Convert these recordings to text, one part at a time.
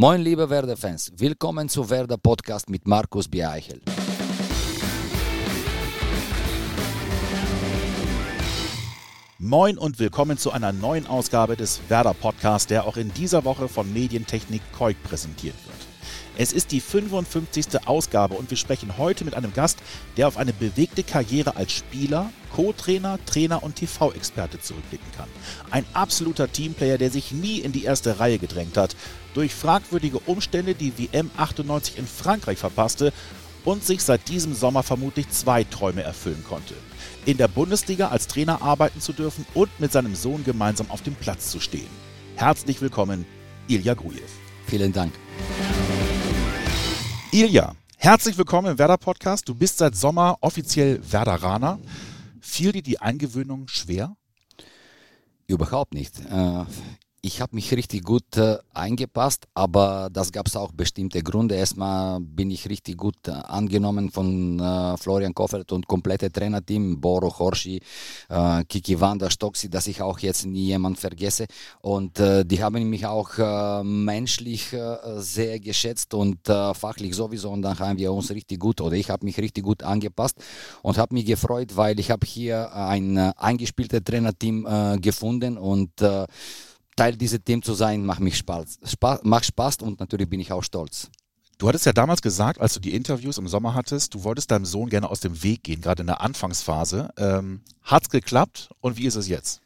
Moin, liebe Werder-Fans. Willkommen zu Werder Podcast mit Markus Bieichel. Moin und willkommen zu einer neuen Ausgabe des Werder Podcasts, der auch in dieser Woche von Medientechnik Koik präsentiert wird. Es ist die 55. Ausgabe und wir sprechen heute mit einem Gast, der auf eine bewegte Karriere als Spieler, Co-Trainer, Trainer und TV-Experte zurückblicken kann. Ein absoluter Teamplayer, der sich nie in die erste Reihe gedrängt hat, durch fragwürdige Umstände die WM 98 in Frankreich verpasste und sich seit diesem Sommer vermutlich zwei Träume erfüllen konnte. In der Bundesliga als Trainer arbeiten zu dürfen und mit seinem Sohn gemeinsam auf dem Platz zu stehen. Herzlich willkommen, Ilja Grujew. Vielen Dank. Ilja, herzlich willkommen im Werder Podcast. Du bist seit Sommer offiziell Werderaner. Fiel dir die Eingewöhnung schwer? Überhaupt nicht. Ich habe mich richtig gut äh, eingepasst, aber das gab es auch bestimmte Gründe. Erstmal bin ich richtig gut äh, angenommen von äh, Florian Koffert und komplette Trainerteam, Boro, Horschi, äh, Kiki Wanda, Stoxi, dass ich auch jetzt nie jemand vergesse. Und äh, die haben mich auch äh, menschlich sehr geschätzt und fachlich sowieso. Und dann haben wir uns richtig gut, oder ich habe mich richtig gut angepasst und habe mich gefreut, weil ich habe hier ein eingespieltes Trainerteam gefunden und Teil dieses Teams zu sein, macht mich Spaß, Spaß, macht Spaß und natürlich bin ich auch stolz. Du hattest ja damals gesagt, als du die Interviews im Sommer hattest, du wolltest deinem Sohn gerne aus dem Weg gehen, gerade in der Anfangsphase. Ähm, hat's geklappt und wie ist es jetzt?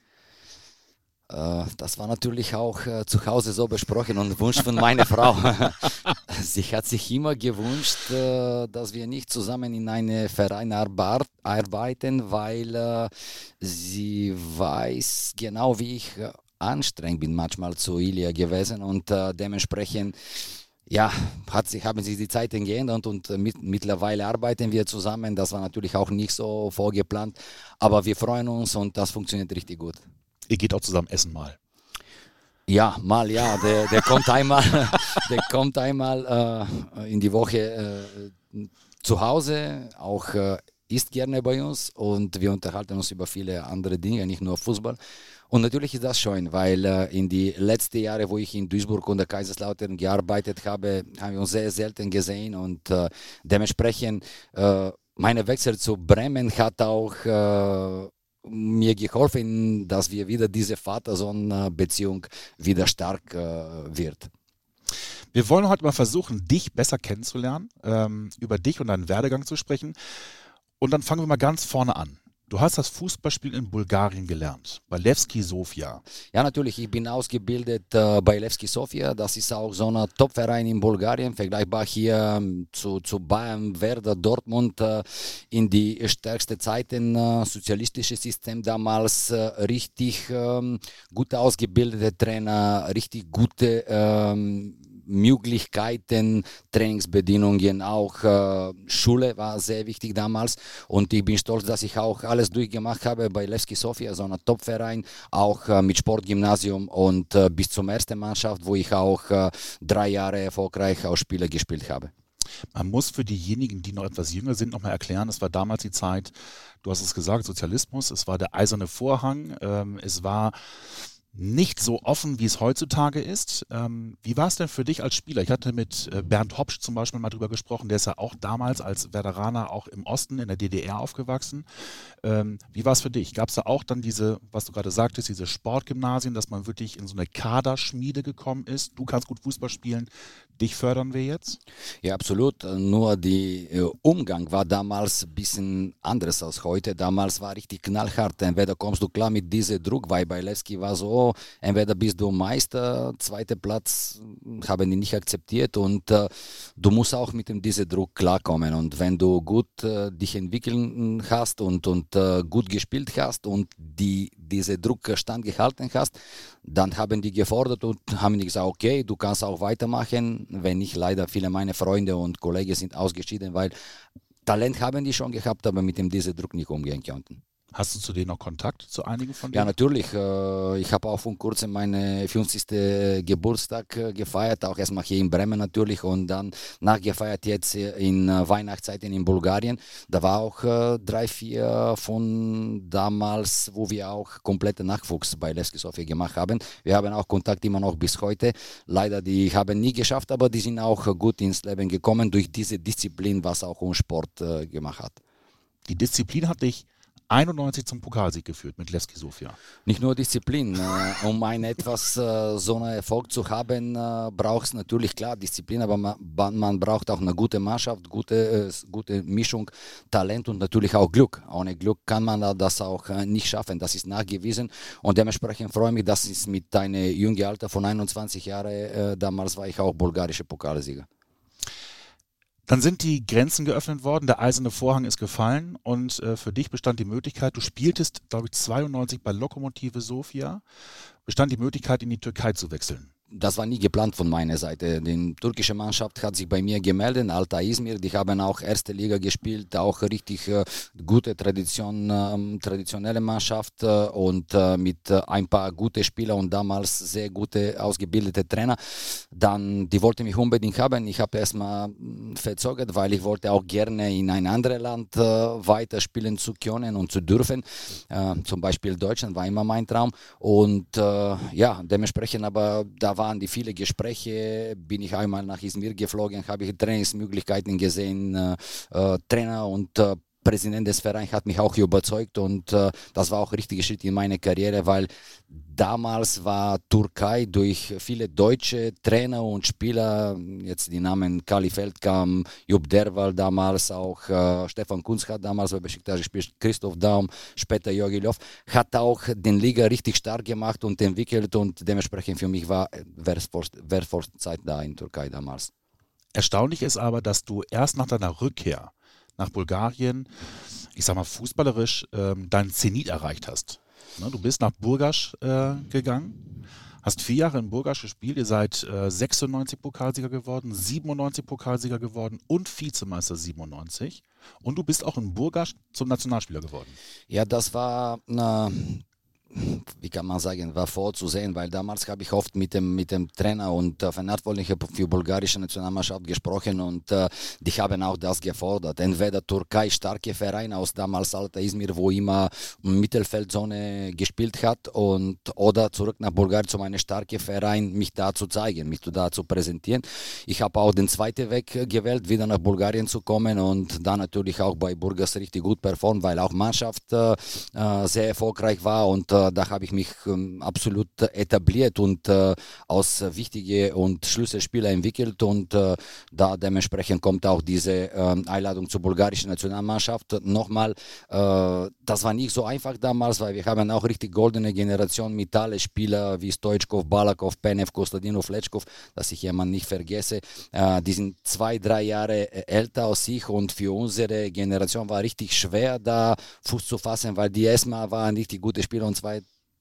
Äh, das war natürlich auch äh, zu Hause so besprochen und Wunsch von meiner Frau. Sie hat sich immer gewünscht, äh, dass wir nicht zusammen in einem Verein arbeiten, weil sie weiß genau, wie ich anstrengend bin manchmal zu Ilya gewesen und äh, dementsprechend ja, hat sich, haben sich die Zeiten geändert und äh, mit, mittlerweile arbeiten wir zusammen. Das war natürlich auch nicht so vorgeplant, aber wir freuen uns und das funktioniert richtig gut. Ihr geht auch zusammen essen mal. Ja, mal ja. Der, der kommt einmal, der kommt einmal äh, in die Woche äh, zu Hause, auch äh, isst gerne bei uns und wir unterhalten uns über viele andere Dinge, nicht nur Fußball. Und natürlich ist das schön, weil äh, in die letzten Jahre, wo ich in Duisburg und der Kaiserslautern gearbeitet habe, haben wir uns sehr selten gesehen und äh, dementsprechend äh, meine Wechsel zu Bremen hat auch äh, mir geholfen, dass wir wieder diese Vater-Sohn-Beziehung wieder stark äh, wird. Wir wollen heute mal versuchen, dich besser kennenzulernen, ähm, über dich und deinen Werdegang zu sprechen. Und dann fangen wir mal ganz vorne an. Du hast das Fußballspiel in Bulgarien gelernt, bei Levski Sofia. Ja, natürlich. Ich bin ausgebildet äh, bei Levski Sofia. Das ist auch so ein Top-Verein in Bulgarien, vergleichbar hier ähm, zu, zu Bayern, Werder, Dortmund. Äh, in die stärksten Zeiten, äh, sozialistisches System damals, äh, richtig ähm, gut ausgebildete Trainer, richtig gute ähm, Möglichkeiten, Trainingsbedingungen, auch äh, Schule war sehr wichtig damals und ich bin stolz, dass ich auch alles durchgemacht habe bei Levski Sofia, so einem Topverein, auch äh, mit Sportgymnasium und äh, bis zum ersten Mannschaft, wo ich auch äh, drei Jahre erfolgreich als Spieler gespielt habe. Man muss für diejenigen, die noch etwas jünger sind, nochmal erklären, es war damals die Zeit, du hast es gesagt, Sozialismus, es war der eiserne Vorhang, ähm, es war nicht so offen, wie es heutzutage ist. Ähm, wie war es denn für dich als Spieler? Ich hatte mit äh, Bernd Hopsch zum Beispiel mal drüber gesprochen, der ist ja auch damals als Veteraner auch im Osten, in der DDR aufgewachsen. Ähm, wie war es für dich? Gab es da auch dann diese, was du gerade sagtest, diese Sportgymnasien, dass man wirklich in so eine Kaderschmiede gekommen ist? Du kannst gut Fußball spielen, dich fördern wir jetzt? Ja, absolut. Nur der äh, Umgang war damals ein bisschen anders als heute. Damals war richtig knallhart. Entweder kommst du klar mit diesem Druck, weil bei Levski war so, entweder bist du Meister, zweiter Platz haben die nicht akzeptiert und äh, du musst auch mit dem diesem Druck klarkommen und wenn du gut äh, dich entwickeln hast und, und äh, gut gespielt hast und die, diese Druck standgehalten hast, dann haben die gefordert und haben gesagt, okay, du kannst auch weitermachen, wenn nicht leider viele meiner Freunde und Kollegen sind ausgeschieden, weil Talent haben die schon gehabt, aber mit dem diesem Druck nicht umgehen konnten. Hast du zu denen noch Kontakt, zu einigen von denen? Ja, natürlich. Äh, ich habe auch vor kurzem meinen 50. Geburtstag äh, gefeiert, auch erstmal hier in Bremen natürlich und dann nachgefeiert jetzt in äh, Weihnachtszeiten in Bulgarien. Da war auch drei, vier von damals, wo wir auch komplette Nachwuchs bei Levski Sofia gemacht haben. Wir haben auch Kontakt immer noch bis heute. Leider, die haben nie geschafft, aber die sind auch gut ins Leben gekommen durch diese Disziplin, was auch uns Sport gemacht hat. Die Disziplin hat dich 91 zum Pokalsieg geführt mit Levski Sofia. Nicht nur Disziplin. Äh, um ein etwas äh, so einen Erfolg zu haben, äh, braucht es natürlich klar Disziplin, aber man, man, braucht auch eine gute Mannschaft, gute, gute Mischung, Talent und natürlich auch Glück. Ohne Glück kann man das auch nicht schaffen. Das ist nachgewiesen und dementsprechend freue ich mich, dass es mit deinem jungen Alter von 21 Jahren, damals war ich auch bulgarischer Pokalsieger. Dann sind die Grenzen geöffnet worden, der eiserne Vorhang ist gefallen und äh, für dich bestand die Möglichkeit, du spieltest, glaube ich, 92 bei Lokomotive Sofia, bestand die Möglichkeit, in die Türkei zu wechseln das war nie geplant von meiner Seite. Die türkische Mannschaft hat sich bei mir gemeldet, Alta Izmir, die haben auch erste Liga gespielt, auch richtig äh, gute Tradition, äh, traditionelle Mannschaft äh, und äh, mit äh, ein paar gute Spieler und damals sehr gute ausgebildete Trainer. Dann, die wollten mich unbedingt haben. Ich habe erstmal hm, verzögert, weil ich wollte auch gerne in ein anderes Land äh, weiterspielen zu können und zu dürfen. zum Beispiel Deutschland war immer mein Traum und ja, dementsprechend aber da war waren die viele Gespräche, bin ich einmal nach Izmir geflogen, habe ich Trainingsmöglichkeiten gesehen, äh, äh, Trainer und äh, Präsident des Vereins hat mich auch überzeugt und äh, das war auch ein richtiger Schritt in meine Karriere, weil damals war Türkei durch viele deutsche Trainer und Spieler, jetzt die Namen Kali Feldkamp, Jupp Derwal damals, auch äh, Stefan Kunz hat damals bei Besiktas gespielt, Christoph Daum, später Jogi Löw, hat auch den Liga richtig stark gemacht und entwickelt und dementsprechend für mich war wertvoll Zeit da in Türkei damals. Erstaunlich ist aber, dass du erst nach deiner Rückkehr nach Bulgarien, ich sag mal fußballerisch, ähm, deinen Zenit erreicht hast. Ne, du bist nach Burgas äh, gegangen, hast vier Jahre in Burgas gespielt, ihr seid äh, 96 Pokalsieger geworden, 97 Pokalsieger geworden und Vizemeister 97. Und du bist auch in Burgas zum Nationalspieler geworden. Ja, das war eine wie kann man sagen, war vorzusehen, weil damals habe ich oft mit dem, mit dem Trainer und äh, Verantwortlichen für die bulgarische Nationalmannschaft gesprochen und äh, die haben auch das gefordert. Entweder Türkei starke Verein aus damals Alta Izmir, wo immer Mittelfeldzone gespielt hat und oder zurück nach Bulgarien zu einem starken Verein, mich da zu zeigen, mich da zu präsentieren. Ich habe auch den zweiten Weg gewählt, wieder nach Bulgarien zu kommen und dann natürlich auch bei Burgas richtig gut performt, weil auch Mannschaft äh, äh sehr erfolgreich war und äh, da habe ich mich ähm, absolut etabliert und äh, aus wichtige und Schlüsselspieler entwickelt und äh, da dementsprechend kommt auch diese ähm, Einladung zur bulgarischen Nationalmannschaft. Nochmal, äh, das war nicht so einfach damals, weil wir haben auch richtig goldene Generation mit allen Spielern wie Stoichkov, Balakov, Penev, Kostadinov, Lechkov, dass ich jemanden nicht vergesse. Die sind zwei, drei Jahre älter als ich und für unsere Generation war richtig schwer da Fuß zu fassen, weil die erstmal waren richtig gute Spieler und zwei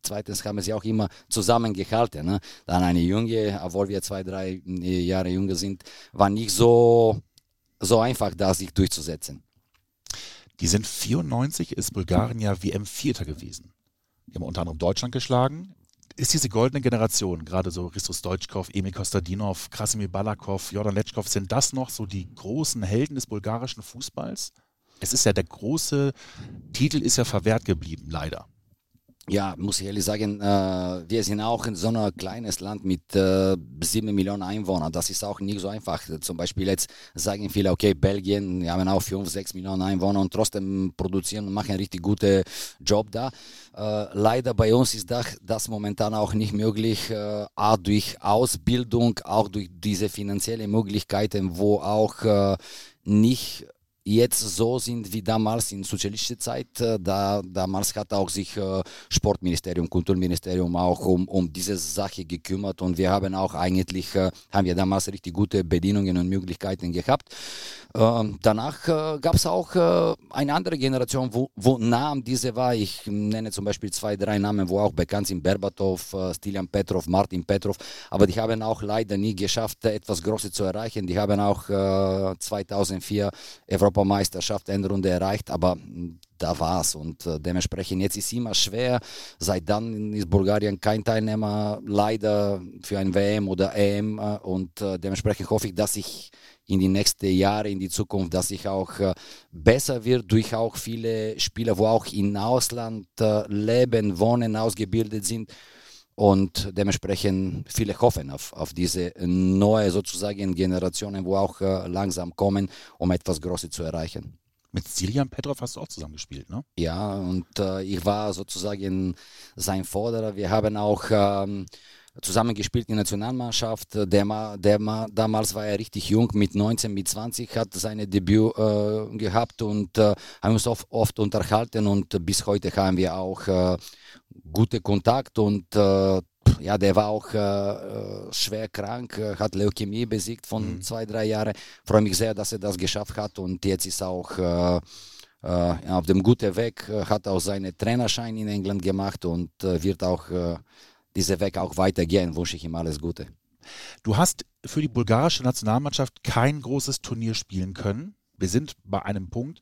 zweitens haben sie auch immer zusammengehalten. Ne? Dann eine Junge, obwohl wir zwei, drei äh, Jahre jünger sind, war nicht so, so einfach, da sich durchzusetzen. Die sind 94, ist Bulgarien ja WM-Vierter gewesen. Die haben unter anderem Deutschland geschlagen. Ist diese goldene Generation, gerade so Christos Deutschkov, Emil Kostadinov, Krasimir Balakov, Jordan Letschkov, sind das noch so die großen Helden des bulgarischen Fußballs? Es ist ja der große Titel ist ja verwehrt geblieben, leider ja, muss ich ehrlich sagen, äh, wir sind auch in so einem kleines Land mit äh, Millionen Einwohnern. Das ist auch nicht so einfach. Zum Beispiel jetzt sagen viele, okay, Belgien, wir haben auch fünf, sechs Millionen Einwohner und trotzdem produzieren und machen einen richtig guten Job da. Äh, leider bei uns ist das, das momentan auch nicht möglich, äh, auch durch Ausbildung, auch durch diese finanziellen Möglichkeiten, wo auch äh, nicht jetzt so sind wie damals in sozialistischer Zeit. Äh, da, damals hat auch sich äh, Sportministerium, Kulturministerium auch um, um diese Sache gekümmert und wir haben auch eigentlich, äh, haben wir damals richtig gute Bedienungen und Möglichkeiten gehabt. Ähm, danach gab es auch eine andere Generation, wo, wo Namen diese war. Ich nenne zum Beispiel zwei, drei Namen, wo auch bekannt sind, Berbatov, Stilian Petrov, Martin Petrov, aber die haben auch leider nie geschafft, etwas Großes zu erreichen. Die haben auch 2004 Europa Europameisterschaft Endrunde erreicht, aber da war's und äh, dementsprechend jetzt ist immer schwer. Seit dann ist Bulgarien kein Teilnehmer leider für ein WM oder EM äh, und äh, dementsprechend hoffe ich, dass ich in die nächsten Jahre, in die Zukunft, dass ich auch besser wird durch auch viele Spieler, wo auch im Ausland leben, wohnen, ausgebildet sind und dementsprechend viele hoffen auf, auf diese neue sozusagen Generationen, wo auch äh, langsam kommen, um etwas Großes zu erreichen. Mit Silian Petrov hast du auch zusammen gespielt, ne? Ja, und äh, ich war sozusagen sein Vorderer. Wir haben auch ähm, zusammen gespielt in der Nationalmannschaft. Der, der, damals war er richtig jung, mit 19, mit 20 hat seine Debüt äh, gehabt und äh, haben uns oft, oft, unterhalten und bis heute haben wir auch äh, gute Kontakt und äh, ja, der war auch äh, äh, schwer krank, hat Leukämie besiegt von mhm. zwei, drei Jahren. Freue mich sehr, dass er das geschafft hat und jetzt ist auch äh, äh, auf dem guten Weg, hat auch seinen Trainerschein in England gemacht und äh, wird auch äh, diesen Weg auch weitergehen. Wünsche ich ihm alles Gute. Du hast für die bulgarische Nationalmannschaft kein großes Turnier spielen können wir sind bei einem Punkt,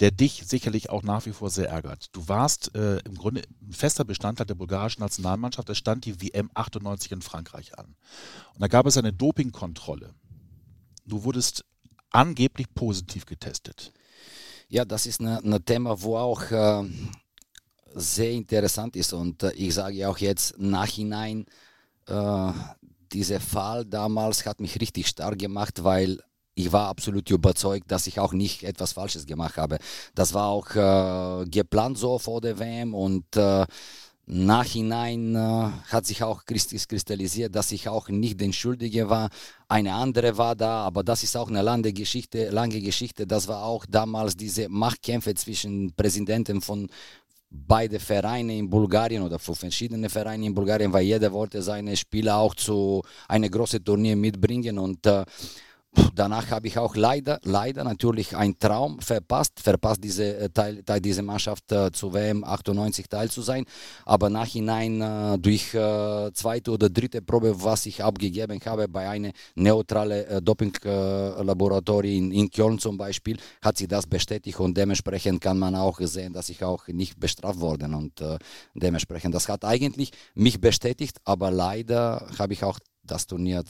der dich sicherlich auch nach wie vor sehr ärgert. Du warst äh, im Grunde ein fester Bestandteil der bulgarischen Nationalmannschaft. Es stand die WM 98 in Frankreich an. Und da gab es eine Dopingkontrolle. Du wurdest angeblich positiv getestet. Ja, das ist ein Thema, wo auch äh, sehr interessant ist. Und äh, ich sage auch jetzt nachhinein, äh, dieser Fall damals hat mich richtig stark gemacht, weil ich war absolut überzeugt, dass ich auch nicht etwas Falsches gemacht habe. Das war auch äh, geplant so vor der WM und äh, Nachhinein äh, hat sich auch kristallisiert, dass ich auch nicht den Schuldige war. Eine andere war da, aber das ist auch eine lange Geschichte. Lange Geschichte. Das war auch damals diese Machtkämpfe zwischen Präsidenten von beide Vereine in Bulgarien oder für verschiedene Vereine in Bulgarien, weil jeder wollte seine Spieler auch zu einem großen Turnier mitbringen und äh, Danach habe ich auch leider, leider natürlich einen Traum verpasst, verpasst diese, äh, Teil, diese Mannschaft äh, zu WM 98 teil zu sein. Aber nachhinein äh, durch äh, zweite oder dritte Probe, was ich abgegeben habe bei einem neutralen äh, Dopinglaboratorium in, in Köln zum Beispiel, hat sich das bestätigt und dementsprechend kann man auch sehen, dass ich auch nicht bestraft worden und äh, dementsprechend, das hat eigentlich mich bestätigt, aber leider habe ich auch das Turnier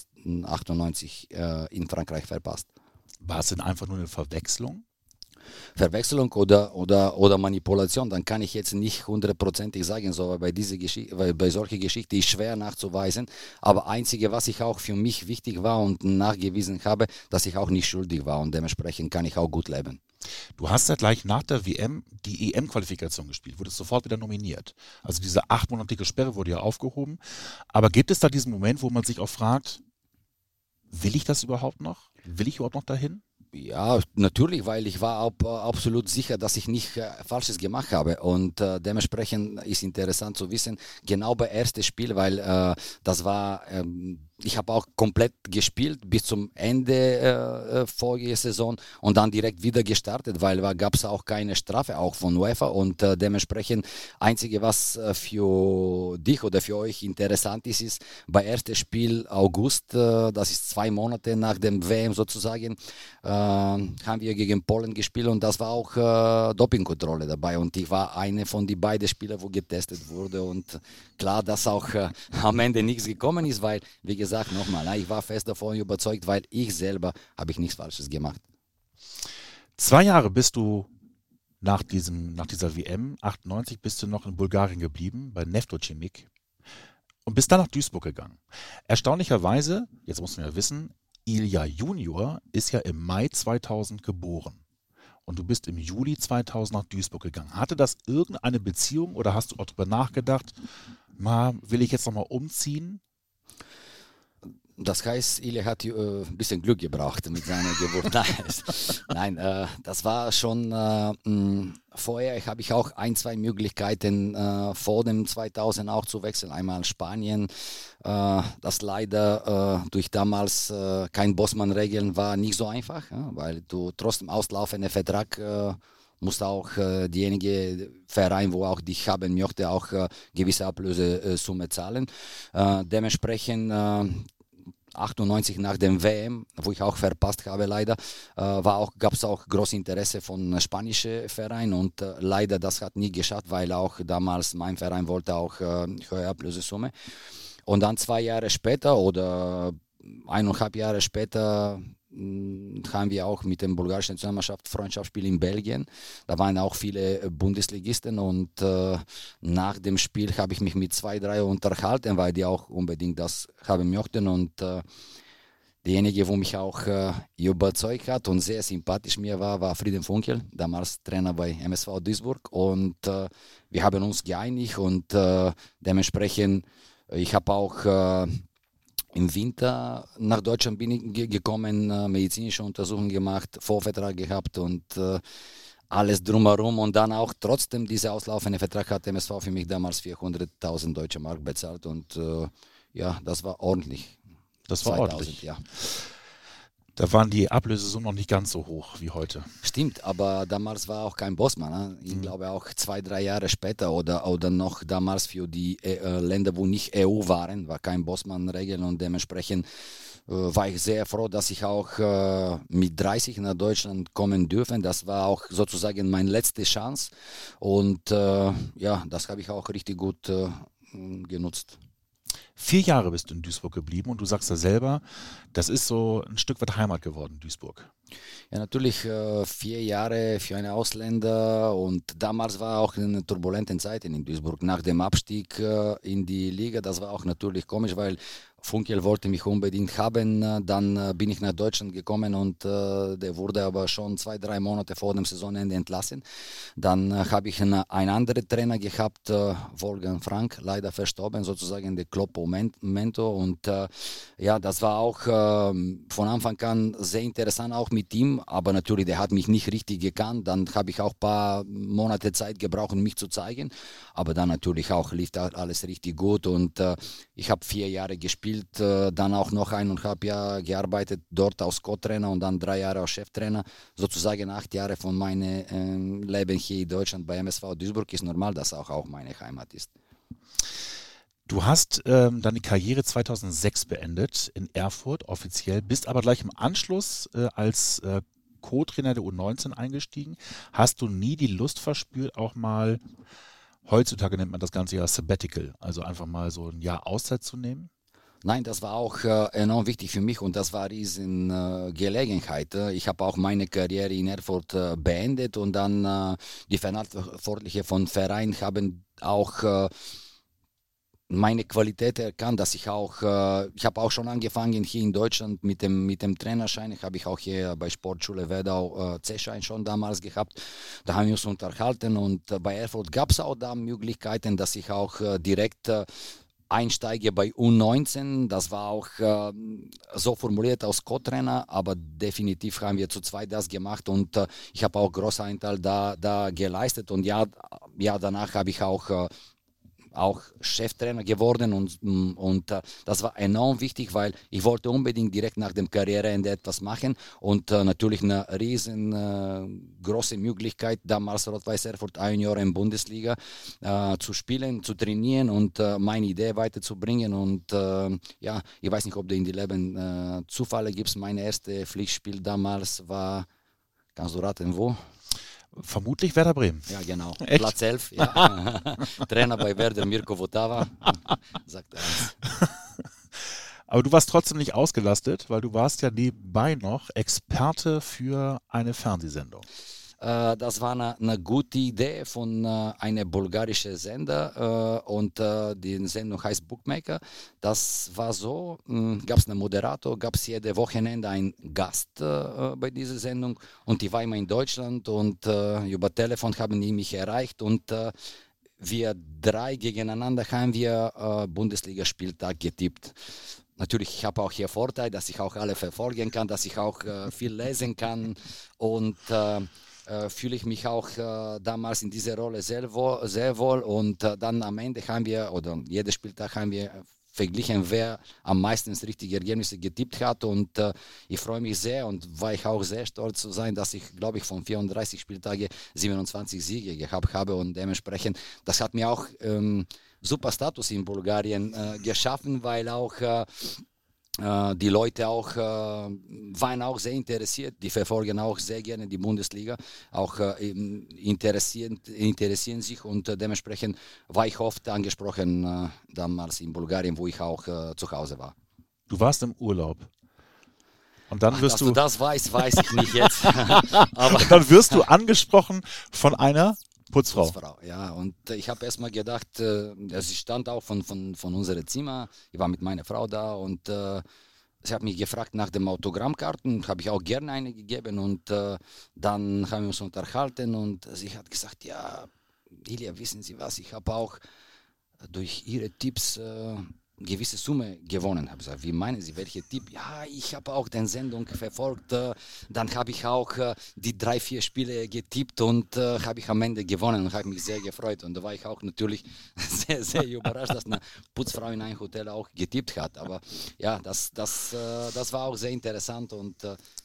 98 äh, in Frankreich verpasst. War es denn einfach nur eine Verwechslung? Verwechslung oder, oder, oder Manipulation, dann kann ich jetzt nicht hundertprozentig sagen, so, weil bei, diese Geschichte, weil bei solcher Geschichte ist schwer nachzuweisen. Aber einzige, was ich auch für mich wichtig war und nachgewiesen habe, dass ich auch nicht schuldig war und dementsprechend kann ich auch gut leben. Du hast ja gleich nach der WM die EM-Qualifikation gespielt, wurdest sofort wieder nominiert. Also diese achtmonatige Sperre wurde ja aufgehoben. Aber gibt es da diesen Moment, wo man sich auch fragt, will ich das überhaupt noch? Will ich überhaupt noch dahin? Ja, natürlich, weil ich war ab, absolut sicher, dass ich nicht äh, Falsches gemacht habe. Und äh, dementsprechend ist interessant zu wissen, genau bei erstes Spiel, weil äh, das war ähm, ich habe auch komplett gespielt bis zum Ende äh, äh vorige Saison und dann direkt wieder gestartet, weil da gab es auch keine Strafe auch von UEFA und äh, dementsprechend einzige was äh, für dich oder für euch interessant ist, ist bei erstes Spiel August, äh, das ist zwei Monate nach dem WM sozusagen, äh, haben wir gegen Polen gespielt und das war auch Dopingkontrolle dabei und ich war eine von die beiden Spieler, wo getestet wurde und klar, dass auch am Ende nichts gekommen ist, weil wie gesagt gesagt, nochmal, ich war fest davon überzeugt, weil ich selber habe ich nichts Falsches gemacht. Zwei Jahre bist du nach, diesem, nach dieser WM, 98, bist du noch in Bulgarien geblieben, bei Neftochimik und bist dann nach Duisburg gegangen. Erstaunlicherweise, jetzt muss man ja wissen, Ilja Junior ist ja im Mai 2000 geboren. Und du bist im Juli 2000 nach Duisburg gegangen. Hatte das irgendeine Beziehung oder hast du auch darüber nachgedacht, mal, will ich jetzt nochmal umziehen? Das heißt, Ile hat äh, ein bisschen Glück gebraucht mit seiner Geburt. Nein, äh, das war schon äh, mh, vorher. Habe ich auch ein, zwei Möglichkeiten äh, vor dem 2000 auch zu wechseln. Einmal Spanien, äh, das leider äh, durch damals kein Bossmann-Regeln war nicht so einfach, ja, weil du trotzdem auslaufenden Vertrag musst auch äh, diejenige Verein, wo auch dich haben möchte, auch äh, gewisse Ablösesumme zahlen. Äh, dementsprechend 98 nach dem WM, wo ich auch verpasst habe leider, äh, auch gab es auch großes Interesse von spanischen Vereinen und äh, leider das hat nie geschafft, weil auch damals mein Verein wollte auch äh, höhere Ablösesumme. Und dann zwei Jahre später oder eineinhalb Jahre später haben wir auch mit dem bulgarischen Nationalmannschaft Freundschaftsspiel in Belgien. Da waren auch viele Bundesligisten und äh, nach dem Spiel habe ich mich mit zwei, drei unterhalten, weil die auch unbedingt das haben möchten und äh, derjenige, wo mich auch äh, überzeugt hat und sehr sympathisch mir war, war Frieden Funkel, damals Trainer bei MSV Duisburg und äh, wir haben uns geeinigt und äh, dementsprechend ich habe auch äh, im Winter nach Deutschland bin ich gekommen, äh, medizinische Untersuchungen gemacht, Vorvertrag gehabt und äh, alles drumherum und dann auch trotzdem dieser auslaufende Vertrag hat MSV für mich damals 400.000 deutsche Mark bezahlt und äh, ja, das war ordentlich. Das war 2000, ordentlich. Ja. Da waren die Ablösesummen noch nicht ganz so hoch wie heute. Stimmt, aber damals war auch kein Bossmann. Ne? Ich mhm. glaube auch zwei, drei Jahre später oder, oder noch damals für die äh, Länder, wo nicht EU waren, war kein Bossmann-Regel und dementsprechend äh, war ich sehr froh, dass ich auch äh, mit 30 nach Deutschland kommen dürfen. Das war auch sozusagen meine letzte Chance und äh, ja, das habe ich auch richtig gut äh, genutzt. Vier Jahre bist du in Duisburg geblieben und du sagst ja selber, das ist so ein Stück weit Heimat geworden, Duisburg. Ja, natürlich äh, vier Jahre für einen Ausländer und damals war auch eine turbulente Zeit in Duisburg. Nach dem Abstieg äh, in die Liga, das war auch natürlich komisch, weil Funkel wollte mich unbedingt haben. Dann äh, bin ich nach Deutschland gekommen und äh, der wurde aber schon zwei, drei Monate vor dem Saisonende entlassen. Dann äh, habe ich einen, einen, anderen Trainer gehabt, äh, Wolfgang Frank, leider verstorben, sozusagen der Kloppo-Mentor. Und äh, ja, das war auch ähm, von Anfang an sehr interessant, auch mit ihm. Aber natürlich, der hat mich nicht richtig gekannt. Dann habe ich auch ein paar Monate Zeit gebraucht, um mich zu zeigen. Aber dann natürlich auch lief alles richtig gut und äh, ich habe vier Jahre gespielt gespielt, äh, dann auch noch eineinhalb Jahre gearbeitet dort als Co-Trainer und dann drei Jahre als Cheftrainer. Sozusagen acht Jahre von meinem äh, Leben hier in Deutschland bei MSV Duisburg ist normal, dass auch, auch meine Heimat ist. Du hast ähm, deine Karriere 2006 beendet in Erfurt offiziell, bist aber gleich im Anschluss äh, als äh, Co-Trainer der U19 eingestiegen. Hast du nie die Lust verspürt, auch mal, heutzutage nennt man das Ganze ja Sabbatical, also einfach mal so ein Jahr Auszeit zu nehmen? Nein, das war auch äh, enorm wichtig für mich und das war riesen äh, Gelegenheit. Ich habe auch meine Karriere in Erfurt äh, beendet und dann äh, die Verantwortlichen von Verein haben auch äh, meine Qualität erkannt, dass ich auch, äh, ich habe auch schon angefangen hier in Deutschland mit dem, mit dem Trainerschein. Ich habe ich auch hier bei Sportschule Wedau äh, C-Schein schon damals gehabt. Da haben wir uns unterhalten und äh, bei Erfurt gab es auch da Möglichkeiten, dass ich auch äh, direkt äh, einsteige bei U19. Das war auch äh, so formuliert als Co-Trainer, aber definitiv haben wir zu zweit das gemacht und äh, ich habe auch großen Anteil da, da geleistet und ja, ja danach habe ich auch äh, auch Cheftrainer geworden und, und äh, das war enorm wichtig, weil ich wollte unbedingt direkt nach dem Karriereende etwas machen und äh, natürlich eine riesengroße äh, Möglichkeit, damals Rot-Weiß Erfurt ein Jahr in Bundesliga äh, zu spielen, zu trainieren und äh, meine Idee weiterzubringen und äh, ja, ich weiß nicht, ob du in die Leben Zufälle gibst. Mein erstes Pflichtspiel damals war, kannst du raten, wo? Vermutlich Werder Bremen. Ja, genau. Echt? Platz 11. Ja. Trainer bei Werder, Mirko Votava. Sagt eins. Aber du warst trotzdem nicht ausgelastet, weil du warst ja nebenbei noch Experte für eine Fernsehsendung. Äh, das war eine, eine, gute Idee von äh, einem bulgarischen Sender äh, und äh, die Sendung heißt Bookmaker. Das war so, hm, gab es einen Moderator, gab es jede Wochenende einen Gast äh, bei dieser Sendung und die war immer in Deutschland und äh, über Telefon haben die mich erreicht und wir drei gegeneinander haben wir äh, Bundesligaspieltag getippt. Natürlich, ich habe auch hier Vorteil, dass ich auch alle verfolgen kann, dass ich auch äh, viel lesen kann und äh, äh, fühle ich mich auch äh, damals in dieser Rolle sehr wohl, sehr wohl. und äh, dann am Ende haben wir, oder jeder Spieltag haben wir verglichen, wer am meisten richtige Ergebnisse getippt hat und äh, ich freue mich sehr und war ich auch sehr stolz zu sein, dass ich, glaube ich, von 34 Spieltage 27 Siege gehabt habe und dementsprechend, das hat mir auch ähm, super Status in Bulgarien äh, geschaffen, weil auch äh, die Leute auch äh, waren auch sehr interessiert, die verfolgen auch sehr gerne die Bundesliga, auch äh, interessieren, interessieren sich und äh, dementsprechend war ich oft angesprochen äh, damals in Bulgarien, wo ich auch äh, zu Hause war. Du warst im Urlaub. Und dann Ach, wirst dass du, du das weißt, weiß ich nicht jetzt. Aber dann wirst du angesprochen von einer Putzfrau. Putzfrau, ja. Und äh, ich habe erstmal gedacht, äh, also ich stand auch von, von, von unserem Zimmer, ich war mit meiner Frau da und äh, sie hat mich gefragt nach dem Autogrammkarten, habe ich auch gerne eine gegeben und äh, dann haben wir uns unterhalten und sie hat gesagt, ja, Ilja, wissen Sie was, ich habe auch durch Ihre Tipps äh, gewisse Summe gewonnen. Habe gesagt, wie meinen Sie, welche Tipp? Ja, ich habe auch den Sendung verfolgt. Äh, dann habe ich auch äh, die drei, vier Spiele getippt und äh, habe ich am Ende gewonnen und habe mich sehr gefreut. Und da war ich auch natürlich sehr, sehr überrascht, dass eine Putzfrau in einem Hotel auch getippt hat. Aber ja, das, das, das war auch sehr interessant und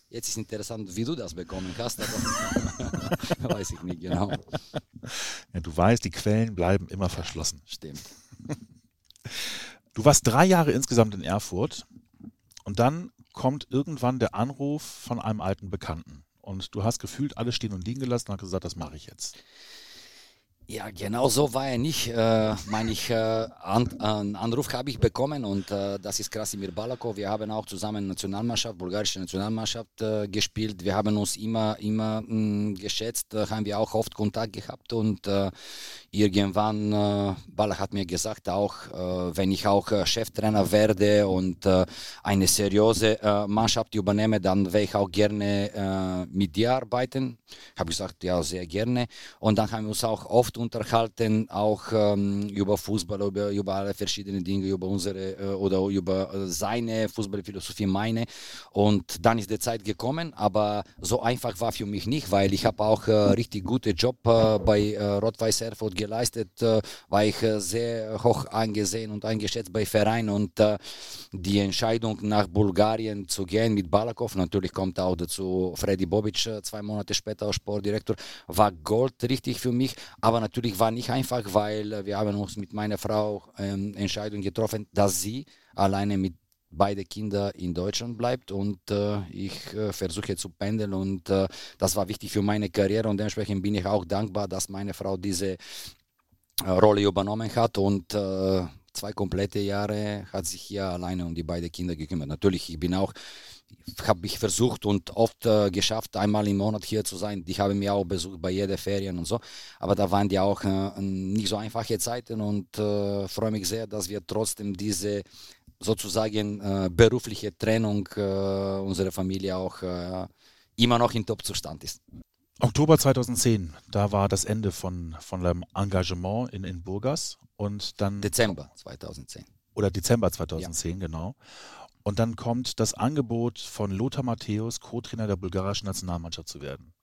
jetzt ist interessant, wie du das bekommen hast, aber weiß ich nicht genau. Ja, du weißt, die Quellen bleiben immer verschlossen. Stimmt. Du warst drei Jahre insgesamt in Erfurt und dann kommt irgendwann der Anruf von einem alten Bekannten. Und du hast gefühlt alles stehen und liegen gelassen und hast gesagt, das mache ich jetzt. Ja, genau so war er nicht. Äh, meine ich, äh, an, einen Anruf habe ich bekommen und äh, das ist Krasimir Balakov. Wir haben auch zusammen Nationalmannschaft, bulgarische Nationalmannschaft äh, gespielt. Wir haben uns immer, immer mh, mm, geschätzt, äh, haben wir auch oft Kontakt gehabt und äh, irgendwann, äh, Balak hat mir gesagt, auch äh, wenn ich auch Cheftrainer werde und eine seriöse Mannschaft übernehme, dann werde ich auch gerne mit dir arbeiten. Habe gesagt, ja, sehr gerne. Und dann haben wir uns auch oft unterhalten, auch ähm, über Fußball, über, über alle verschiedenen Dinge, über unsere äh, oder über äh, seine Fußballphilosophie, meine. Und dann ist die Zeit gekommen, aber so einfach war für mich nicht, weil ich habe auch äh, richtig gute Job äh, bei Rot-Weiß Erfurt geleistet, äh, war ich äh, sehr hoch angesehen und eingeschätzt bei Verein und äh, die Entscheidung nach Bulgarien zu gehen mit Balakov, natürlich kommt auch dazu Freddy Bobic zwei Monate später als Sportdirektor, war Gold richtig für mich, aber natürlich war nicht einfach, weil wir haben uns mit meiner Frau ähm, Entscheidung getroffen, dass sie alleine mit beide Kinder in Deutschland bleibt. Und äh, ich äh, versuche zu pendeln. Und äh, das war wichtig für meine Karriere. Und dementsprechend bin ich auch dankbar, dass meine Frau diese äh, Rolle übernommen hat. Und äh, zwei komplette Jahre hat sich hier alleine um die beiden Kinder gekümmert. Natürlich, ich bin auch, habe mich versucht und oft äh, geschafft, einmal im Monat hier zu sein. Ich habe mir auch besucht bei jeder Ferien und so, aber da waren die auch äh, nicht so einfache Zeiten und äh, freue mich sehr, dass wir trotzdem diese sozusagen äh, berufliche Trennung unserer Familie auch immer noch in Top-Zustand ist. Oktober 2010, da war das Ende von, von dem Engagement in, in Burgas und dann. Dezember 2010. Oder Dezember 2010, ja. genau. Und dann kommt das Angebot von Lothar Matthäus, Co-Trainer der bulgarischen Nationalmannschaft zu werden.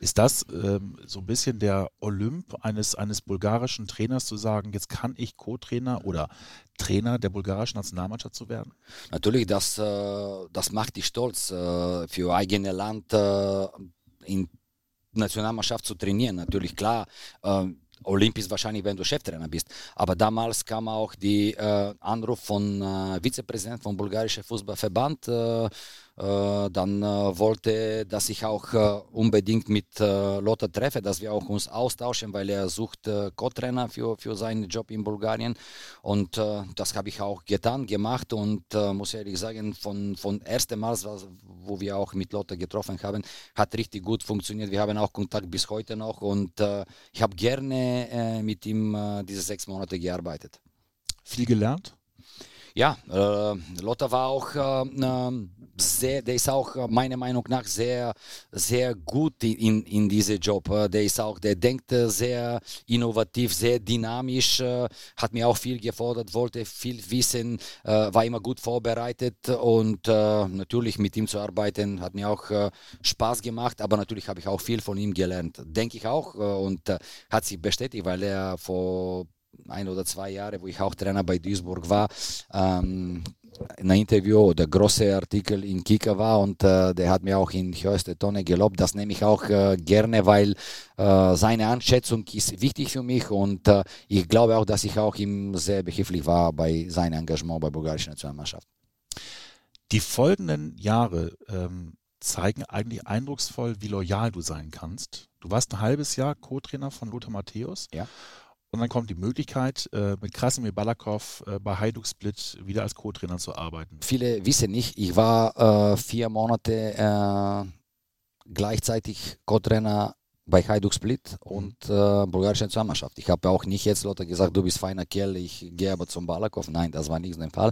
Ist das ähm, so ein bisschen der Olymp eines, eines bulgarischen Trainers zu sagen, jetzt kann ich Co-Trainer oder Trainer der bulgarischen Nationalmannschaft zu werden? Natürlich, das, äh, das macht dich stolz, äh, für eigene Land äh, in Nationalmannschaft zu trainieren. Natürlich klar, äh, Olympisch wahrscheinlich, wenn du Cheftrainer bist. Aber damals kam auch der äh, Anruf von äh, Vizepräsident vom bulgarischen Fußballverband, äh, dann äh, wollte, dass ich auch äh, unbedingt mit Lothar treffe, dass wir auch uns austauschen, weil er sucht Co-Trainer für, für seinen Job in Bulgarien. Und das habe ich auch getan, gemacht und muss ehrlich sagen, von, von erstem Mal, wo wir auch mit Lothar getroffen haben, hat richtig gut funktioniert. Wir haben auch Kontakt bis heute noch und ich habe gerne mit ihm diese sechs Monate gearbeitet. Viel gelernt? Ja, äh, Lothar war auch äh, sehr, der ist auch äh, meiner Meinung nach sehr, sehr gut in, in diesem Job. Äh, der ist auch, der denkt äh, sehr innovativ, sehr dynamisch, hat mir auch viel gefordert, wollte viel wissen, war immer gut vorbereitet und natürlich mit ihm zu arbeiten hat mir auch Spaß gemacht, aber natürlich habe ich auch viel von ihm gelernt, denke ich auch und hat sich bestätigt, weil er vor ein oder zwei Jahre, wo ich auch Trainer bei Duisburg war, ähm, ein Interview oder große Artikel in Kika war und äh, der hat mir auch in höchster Tonne gelobt. Das nehme ich auch äh, gerne, weil äh, seine Einschätzung ist wichtig für mich und äh, ich glaube auch, dass ich auch ihm sehr behilflich war bei seinem Engagement bei der bulgarischen Nationalmannschaft. Die folgenden Jahre ähm, zeigen eigentlich eindrucksvoll, wie loyal du sein kannst. Du warst ein halbes Jahr Co-Trainer von Lothar Matthäus. Ja. Und dann kommt die Möglichkeit, äh, mit Krasimir Balakov äh, bei Hajduk Split wieder als Co-Trainer zu arbeiten. Viele wissen nicht, ich war äh, vier Monate äh, gleichzeitig Co-Trainer bei Hajduk Split und äh, bulgarische Nationalmannschaft. Ich habe auch nicht jetzt Lothar gesagt, du bist feiner Kerl, ich gehe aber zum Balakov. Nein, das war nicht der Fall.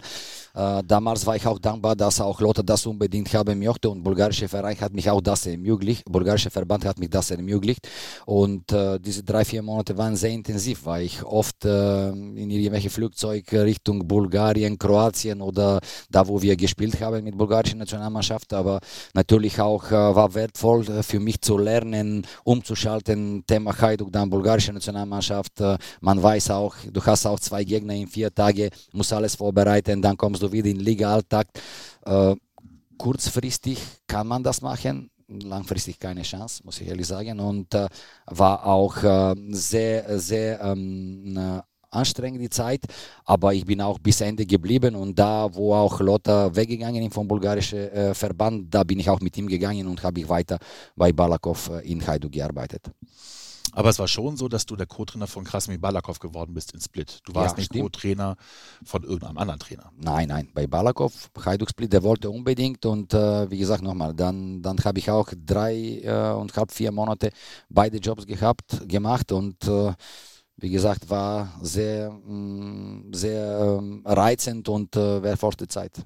Äh, damals war ich auch dankbar, dass auch Lothar das unbedingt haben möchte und bulgarische Verein hat mich auch das ermöglicht. Bulgarische Verband hat mich das ermöglicht und äh, diese drei, vier Monate waren sehr intensiv, weil ich oft äh, in irgendwelche Flugzeuge Richtung Bulgarien, Kroatien oder da, wo wir gespielt haben mit bulgarischer Nationalmannschaft, aber natürlich auch äh, war wertvoll für mich zu lernen, um umzuschalten. Thema Hajduk, dann bulgarische Nationalmannschaft. Äh, man weiß auch, du hast auch zwei Gegner in vier Tage, musst alles vorbereiten, dann kommst du wieder in Liga-Alltag. Äh, kurzfristig kann man das machen, langfristig keine Chance, muss ich ehrlich sagen. Und äh, war auch sehr, sehr ähm, anstrengend die Zeit, aber ich bin auch bis Ende geblieben und da, wo auch Lothar weggegangen ist vom bulgarischen äh, Verband, da bin ich auch mit ihm gegangen und habe ich weiter bei Balakov äh, in Hajduk gearbeitet. Aber es war schon so, dass du der Co-Trainer von Krasmi Balakov geworden bist in Split. Du warst ja, nicht Co-Trainer von irgendeinem anderen Trainer. Nein, nein, bei Balakov, Hajduk Split, der wollte unbedingt und äh, wie gesagt nochmal, dann, dann habe ich auch drei äh, und halb, vier Monate beide Jobs gehabt, gemacht und äh, wie gesagt, war sehr, mm, sehr ähm, reizend und äh, wertvolle Zeit.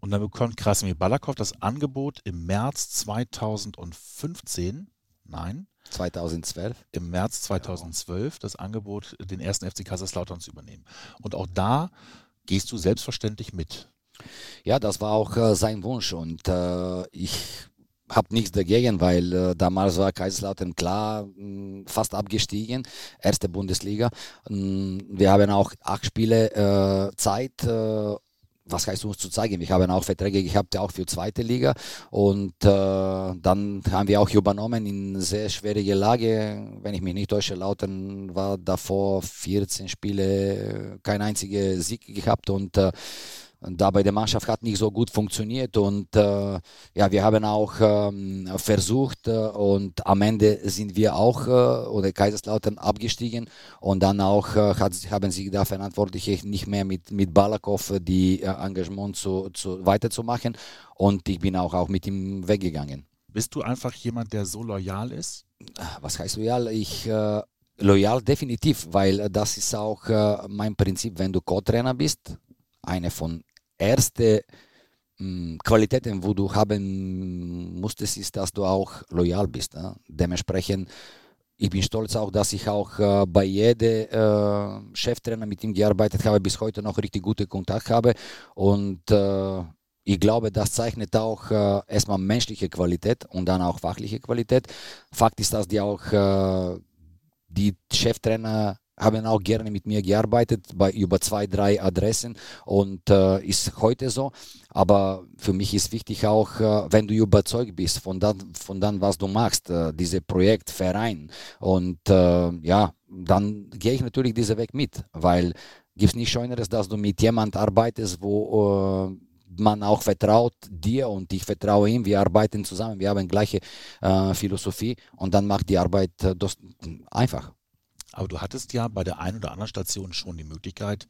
Und dann bekommt Krasimir Balakov das Angebot im März 2015, nein, 2012. Im März 2012 das Angebot, den ersten FC Kaiserslautern zu übernehmen. Und auch da gehst du selbstverständlich mit. Ja, das war auch äh, sein Wunsch und äh, ich habe nichts dagegen, weil äh, damals war Kaiserslautern klar mh, mm, fast abgestiegen, erste Bundesliga. Mh, wir haben auch acht Spiele äh, Zeit. Äh, was heißt uns zu zeigen? Wir haben auch Verträge gehabt, auch für zweite Liga. Und äh, dann haben wir auch übernommen in sehr schwierige Lage. Wenn ich mich nicht täusche, Lautern war davor 14 Spiele, kein einziger Sieg gehabt und äh, da bei der Mannschaft hat nicht so gut funktioniert und äh, ja, wir haben auch ähm, versucht äh, und am Ende sind wir auch äh, oder Kaiserslautern abgestiegen und dann auch äh, hat, haben sich da Verantwortliche nicht mehr mit, mit Balakov die äh, Engagement zu, zu, weiterzumachen und ich bin auch, auch mit ihm weggegangen. Bist du einfach jemand, der so loyal ist? Was heißt loyal? Ich äh, loyal definitiv, weil das ist auch mein Prinzip, wenn du Co-Trainer bist, eine von erste mh, mm, Qualitäten, wo du haben musstest, ist, dass du auch loyal bist. Ne? Dementsprechend, ich bin stolz auch, dass ich auch äh, bei jedem äh, Cheftrainer mit ihm gearbeitet habe, bis heute noch richtig gute Kontakt habe und äh, ich glaube, das zeichnet auch äh, erstmal menschliche Qualität und dann auch fachliche Qualität. Fakt ist, dass die auch äh, die Cheftrainer haben auch gerne mit mir gearbeitet bei über zwei, drei Adressen und äh, ist heute so. Aber für mich ist wichtig auch, äh, wenn du überzeugt bist von dann, von dann was du machst, äh, diese Projekt, Verein. Und äh, ja, dann gehe ich natürlich diesen Weg mit, weil gibt es nichts Schöneres, dass du mit jemand arbeitest, wo äh, man auch vertraut dir und ich vertraue ihm. Wir arbeiten zusammen, wir haben gleiche äh, Philosophie und dann macht die Arbeit äh, einfach. Aber du hattest ja bei der einen oder anderen Station schon die Möglichkeit,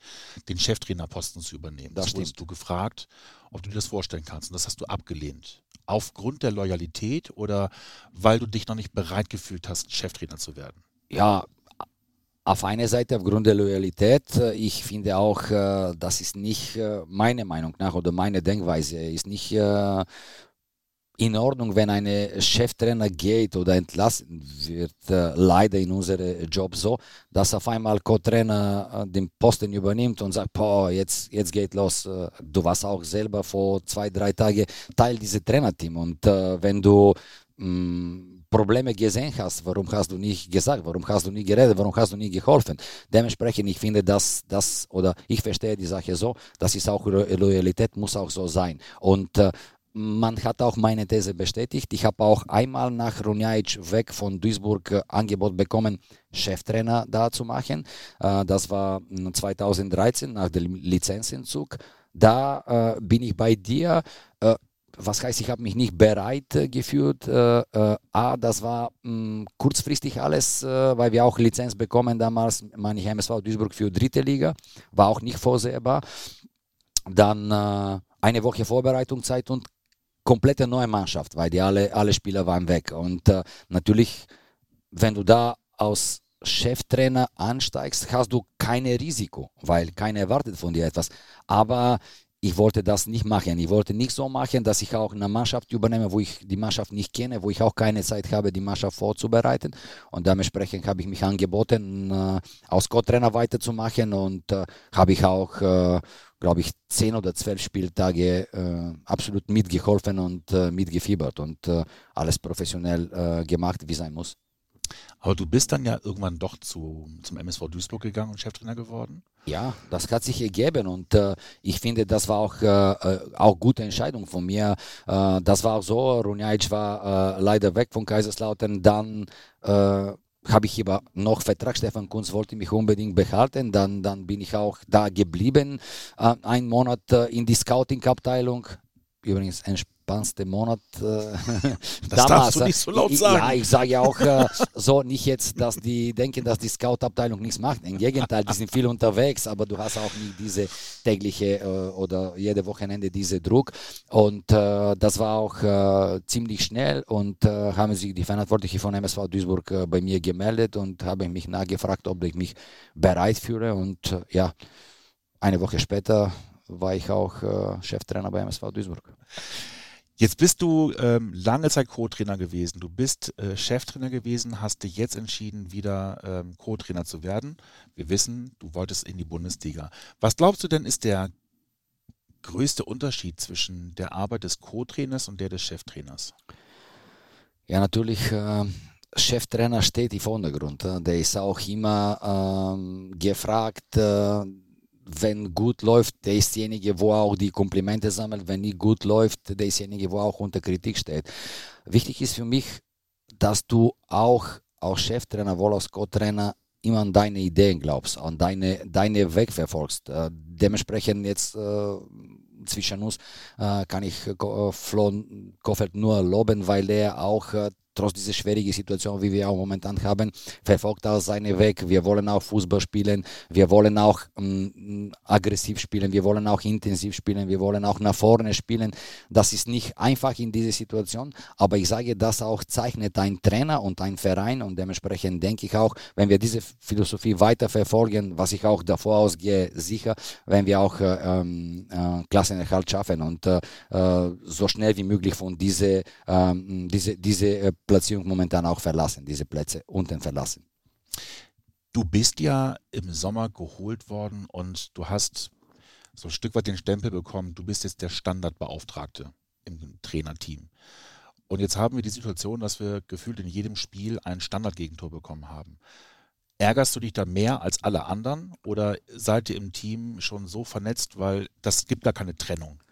den Cheftrainerposten zu übernehmen. Das, das wurdest du gefragt, ob du dir das vorstellen kannst. Und das hast du abgelehnt. Aufgrund der Loyalität oder weil du dich noch nicht bereit gefühlt hast, Cheftrainer zu werden? Ja, auf einer Seite aufgrund der Loyalität. Ich finde auch, äh, das ist nicht äh, meine Meinung nach oder meine Denkweise, ist nicht äh, in Ordnung, wenn ein Cheftrainer geht oder entlassen wird, äh, leider in unserem Job so, dass auf einmal Co-Trainer äh, den Posten übernimmt und sagt, boah, jetzt, jetzt geht los. Äh, du warst auch selber vor zwei, drei Tagen Teil dieses Trainerteam und äh, wenn du mh, mm, Probleme gesehen hast, warum hast du nicht gesagt, warum hast du nie geredet, warum hast du nie geholfen. Dementsprechend, ich finde, dass das, oder ich verstehe die Sache so, das ist auch Loyalität, muss auch so sein. Und äh, man hat auch meine These bestätigt. Ich habe auch einmal nach Runjajic weg von Duisburg äh, Angebot bekommen, Cheftrainer da zu machen. Äh, das war 2013 nach dem Lizenzentzug. da äh, bin ich bei dir. Was heißt, ich habe mich nicht bereit gefühlt. A, das war mh, mm, kurzfristig alles, weil wir auch Lizenz bekommen damals, meine ich, MSV Duisburg für dritte Liga, war auch nicht vorsehbar. Dann eine Woche Vorbereitungszeit und komplette neue Mannschaft, weil die alle, alle Spieler waren weg. Und äh, natürlich, wenn du da aus Cheftrainer ansteigst, hast du keine Risiko, weil keiner erwartet von dir etwas. Aber ich wollte das nicht machen. Ich wollte nicht so machen, dass ich auch eine Mannschaft übernehme, wo ich die Mannschaft nicht kenne, wo ich auch keine Zeit habe, die Mannschaft vorzubereiten. Und dementsprechend habe ich mich angeboten, äh, als Co-Trainer weiterzumachen und äh, habe ich auch, äh, glaube ich, zehn oder zwölf Spieltage äh, absolut mitgeholfen und äh, mitgefiebert und äh, alles professionell gemacht, wie sein muss. Aber du bist dann ja irgendwann doch zu, zum MSV Duisburg gegangen und Cheftrainer geworden? Ja, das hat sich ergeben und äh, ich finde, das war auch, äh, äh auch gute Entscheidung von mir. Äh, das war auch so, Runjajic war äh, leider weg von Kaiserslautern, dann äh, habe ich aber noch Vertrag. Stefan Kunz wollte mich unbedingt behalten. Dann, dann bin ich auch da geblieben. Äh, ein Monat äh, in die Scouting-Abteilung. Übrigens entspannendste Monat. Äh, das damals, darfst du nicht so laut sagen. Ja, ich sage ja auch äh, so, nicht jetzt, dass die denken, dass die Scout-Abteilung nichts macht. Im Gegenteil, die sind viel unterwegs, aber du hast auch nicht diese tägliche äh, oder jede Wochenende diese Druck. Und äh, das war auch äh, ziemlich schnell und äh, haben sich die Verantwortlichen von MSV Duisburg bei mir gemeldet und haben mich nachgefragt, ob ich mich bereit fühle. Und ja, eine Woche später war ich auch äh, Cheftrainer bei MSV Duisburg. Jetzt bist du ähm, lange Zeit Co-Trainer gewesen. Du bist äh, Cheftrainer gewesen, hast dich jetzt entschieden, wieder ähm, Co-Trainer zu werden. Wir wissen, du wolltest in die Bundesliga. Was glaubst du denn ist der größte Unterschied zwischen der Arbeit des Co-Trainers und der des Cheftrainers? Ja, natürlich. Äh, Cheftrainer steht im Vordergrund. Der ist auch immer ähm, gefragt äh, wenn gut läuft, der ist derjenige, wo auch die Komplimente sammelt. Wenn nicht gut läuft, der ist derjenige, wo auch unter Kritik steht. Wichtig ist für mich, dass du auch als Cheftrainer, wohl als Co-Trainer immer an deine Ideen glaubst, an deine, deine Weg verfolgst. Äh, dementsprechend jetzt äh, zwischen uns äh, kann ich äh, Flo Koffert nur loben, weil er auch äh, trotz dieser schwierigen Situation, wie wir auch momentan haben, verfolgt auch seinen Weg. Wir wollen auch Fußball spielen, wir wollen auch ähm, aggressiv spielen, wir wollen auch intensiv spielen, wir wollen auch nach vorne spielen. Das ist nicht einfach in dieser Situation, aber ich sage, das auch zeichnet ein Trainer und ein Verein und dementsprechend denke ich auch, wenn wir diese Philosophie weiter verfolgen, was ich auch davor ausgehe, sicher, wenn wir auch äh, ähm, äh, Klassenerhalt schaffen und äh, äh so schnell wie möglich von diese, ähm, diese, diese äh, Platzierung momentan auch verlassen, diese Plätze unten verlassen. Du bist ja im Sommer geholt worden und du hast so ein Stück weit den Stempel bekommen, du bist jetzt der Standardbeauftragte im Trainerteam. Und jetzt haben wir die Situation, dass wir gefühlt in jedem Spiel ein Standardgegentor bekommen haben. Ärgerst du dich da mehr als alle anderen oder seid ihr im Team schon so vernetzt, weil das gibt da keine Trennung?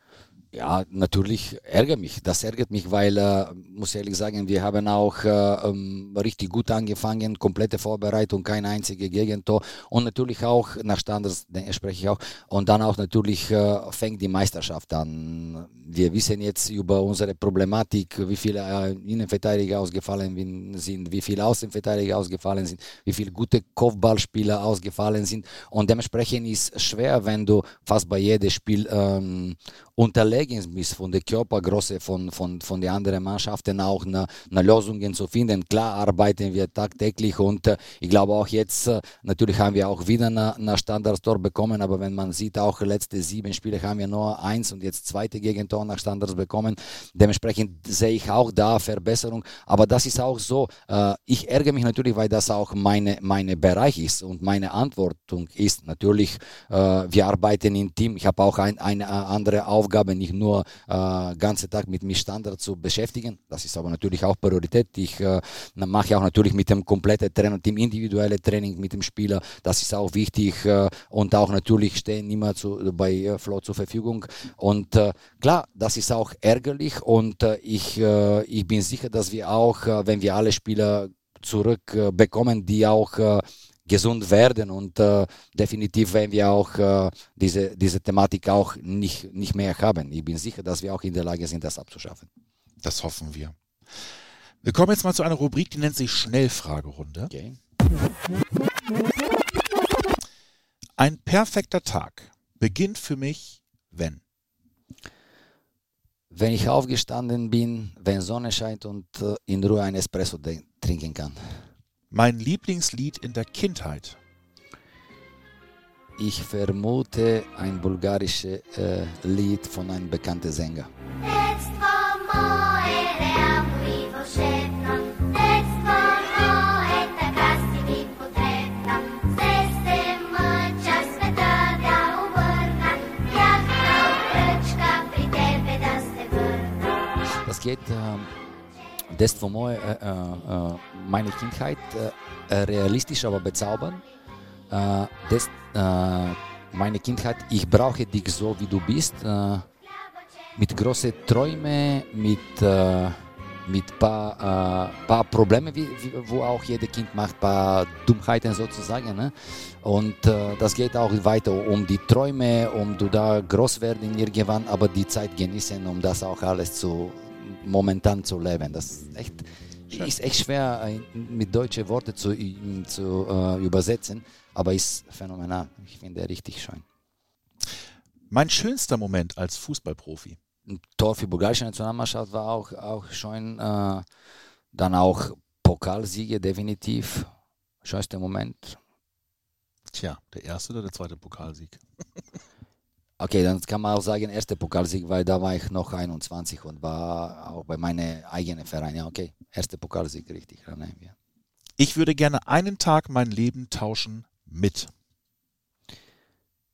Ja, natürlich ärgert mich. Das ärgert mich, weil, äh, muss ich ehrlich sagen, wir haben auch äh, ähm, richtig gut angefangen, komplette Vorbereitung, kein einziges Gegentor und natürlich auch nach Standards spreche ich auch und dann auch natürlich äh, fängt die Meisterschaft an. Wir wissen jetzt über unsere Problematik, wie viele äh, Innenverteidiger ausgefallen sind, wie viele Außenverteidiger ausgefallen sind, wie viele gute Kopfballspieler ausgefallen sind und dementsprechend ist es schwer, wenn du fast bei jedem Spiel ähm, unterlegen bist von der Körpergröße von, von, von den anderen Mannschaften auch eine, eine Lösungen zu finden. Klar arbeiten wir tagtäglich und äh, ich glaube auch jetzt, äh, natürlich haben wir auch wieder eine, eine Standardstor bekommen, aber wenn man sieht, auch letzte sieben Spiele haben wir nur eins und jetzt zweite Gegentor nach Standards bekommen. Dementsprechend sehe ich auch da Verbesserung, aber das ist auch so, äh, ich ärgere mich natürlich, weil das auch meine, meine Bereich ist und meine Antwortung ist. Natürlich, äh, wir arbeiten im Team, ich habe auch ein, eine andere Aufgabe Aufgabe, nicht nur äh, ganze Tag mit mich Standard zu beschäftigen. Das ist aber natürlich auch Priorität. Ich äh, mache auch natürlich mit dem kompletten Trainerteam individuelle Training mit dem Spieler. Das ist auch wichtig äh, und auch natürlich stehen immer zu, bei äh, Flo zur Verfügung. Und äh, klar, das ist auch ärgerlich und äh, ich, äh, ich bin sicher, dass wir auch, äh, wenn wir alle Spieler zurückbekommen, die auch gesund werden und äh, definitiv werden wir auch äh, diese, diese Thematik auch nicht, nicht mehr haben. Ich bin sicher, dass wir auch in der Lage sind, das abzuschaffen. Das hoffen wir. Wir kommen jetzt mal zu einer Rubrik, die nennt sich Schnellfragerunde. Okay. Ein perfekter Tag beginnt für mich, wenn? Wenn ich aufgestanden bin, wenn Sonne scheint und äh, in Ruhe ein Espresso trinken kann. Mein Lieblingslied in der Kindheit. Ich vermute ein bulgarisches äh, Lied von einem bekannten Sänger. Das geht äh, das von äh, äh, äh, meine Kindheit realistisch, aber bezaubernd. Äh, das, meine Kindheit, ich brauche dich so, wie du bist, mit großen Träumen, mit mit paar, äh, paar Problemen, wie, wie, wo auch jeder Kind macht, paar Dummheiten sozusagen. Ne? Und äh, das geht auch weiter um die Träume, um du da groß werden irgendwann, aber die Zeit genießen, um das auch alles zu momentan zu leben. Das ist echt, ist echt schwer äh, mit deutschen Worten zu, zu äh, übersetzen, aber ist phänomenal. Ich finde richtig schön. Mein schönster Moment als Fußballprofi? Ein Tor für die bulgarische Nationalmannschaft war auch, auch schön. Äh, dann auch Pokalsiege definitiv. Schönster Moment. Tja, der erste oder der zweite Pokalsieg? Okay, dann kann man auch sagen, erster Pokalsieg, weil da war ich noch 21 und war auch bei meinem eigenen Verein. Ja, okay, erster Pokalsieg, richtig. Ja. Ich würde gerne einen Tag mein Leben tauschen mit.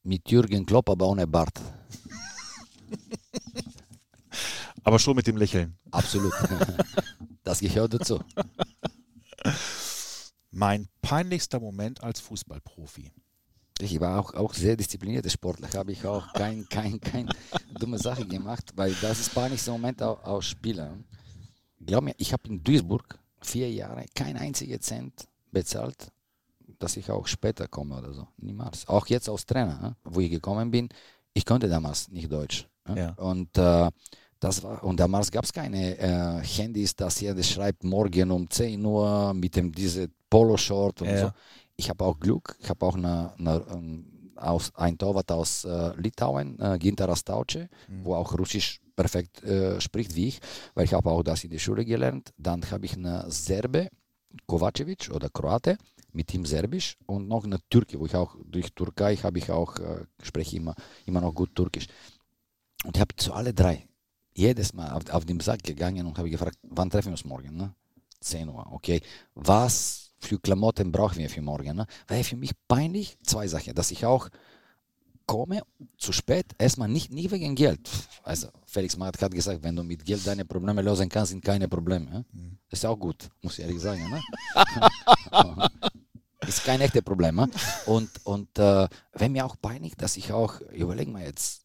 Mit Jürgen Klopp, aber ohne Bart. aber schon mit dem Lächeln. Absolut. Das gehört dazu. Mein peinlichster Moment als Fußballprofi. Ich war auch, auch sehr disziplinierter Sportler. Habe ich auch keine kein, kein dumme Sache gemacht, weil das ist gar nicht so ein Moment auch, auch Spieler. Glaub mir, ich habe in Duisburg vier Jahre kein einziger Cent bezahlt, dass ich auch später komme oder so. Niemals. Auch jetzt als Trainer, wo ich gekommen bin, ich konnte damals nicht Deutsch. Ja. Und äh, das war, und damals gab es keine äh, Handys, dass jeder schreibt morgen um 10 Uhr mit dem diese Poloshort und ja. so ich habe auch Glück, ich habe auch eine, eine, ähm, aus, ein Torwart aus äh, Litauen, äh, Gintaras Tauce, mhm. wo auch Russisch perfekt äh, spricht wie ich, weil ich habe auch das in der Schule gelernt. Dann habe ich eine Serbe, Kovacevic oder Kroate, mit ihm Serbisch und noch eine Türke, wo ich auch durch Türkei habe ich auch, äh, spreche immer, immer noch gut Türkisch. Und ich habe zu alle drei jedes Mal auf, auf den Sack gegangen und habe gefragt, wann treffen wir uns morgen? Ne? 10 Uhr, okay. Was für Klamotten brauchen wir für morgen. Ne? Weil für mich peinlich zwei Sachen, dass ich auch komme zu spät, erstmal nicht, nicht wegen Geld. Also Felix Magath hat gesagt, wenn du mit Geld deine Probleme lösen kannst, sind keine Probleme. Ne? Mhm. Das ist auch gut, muss ich ehrlich sagen. Ne? ist kein echtes Problem. Ne? Und, und äh, wenn mir auch peinlich, dass ich auch, überleg mal jetzt,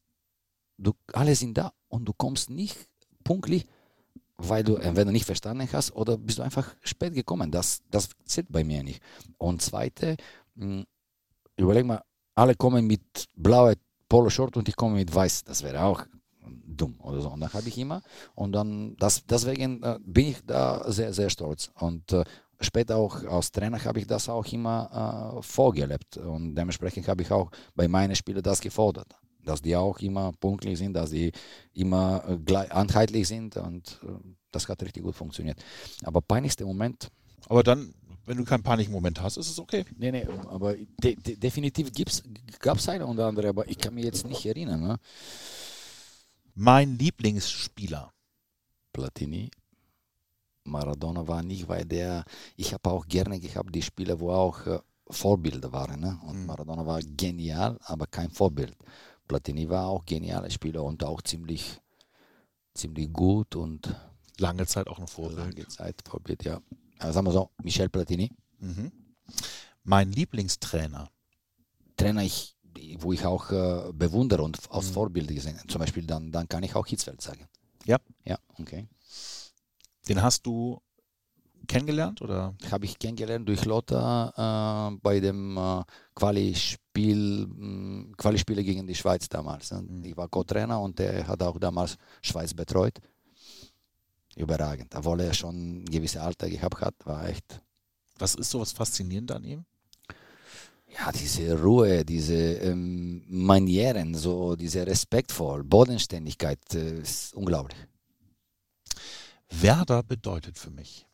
du, alle sind da und du kommst nicht punktlich, weil du entweder nicht verstanden hast oder bist du einfach spät gekommen. Das, das zählt bei mir nicht. Und zweite, mh, hm, überleg mal, alle kommen mit blauer Poloshort und ich komme mit weiß. Das wäre auch dumm oder so. Und dann habe ich immer und dann das, deswegen äh, bin ich da sehr, sehr stolz. Und äh, später auch als Trainer habe ich das auch immer äh, vorgelebt und dementsprechend habe ich auch bei meinen Spielen das gefordert dass die auch immer punktlich sind, dass die immer äh, gleich, einheitlich sind und äh, das hat richtig gut funktioniert. Aber peinlichster Moment. Aber dann, wenn du keinen Panikmoment hast, ist es okay. Nee, nee, aber de, de, definitiv gab es eine oder andere, aber ich kann mich jetzt nicht erinnern. Ne? Mein Lieblingsspieler. Platini. Maradona war nicht, weil der, ich habe auch gerne gehabt, die Spieler, wo auch äh, Vorbilder waren. Ne? Und mhm. Maradona war genial, aber kein Vorbild. Platini war auch genialer Spieler und auch ziemlich, ziemlich gut und lange Zeit auch ein Vorbild. Lange Zeit Vorbild, ja. Also sagen wir so, Michel Platini. Mhm. Mein Lieblingstrainer. Trainer, ich, wo ich auch äh, bewundere und als mhm. Vorbild gesehen Zum Beispiel, dann, dann kann ich auch Hitzfeld sagen. Ja. Ja, okay. Den hast du kennengelernt oder? Habe ich kennengelernt durch Lothar äh, bei dem äh, Quali-Spiel, mm, Quali-Spiele gegen die Schweiz damals. Mhm. Ich war Co-Trainer und er hat auch damals Schweiz betreut. Überragend. Obwohl er schon ein gewisses Alter gehabt hat, war echt. Was ist so was faszinierend an ihm? ja, diese Ruhe, diese ähm, Manieren, so diese respektvoll, Bodenständigkeit, äh, ist unglaublich. Werder bedeutet für mich.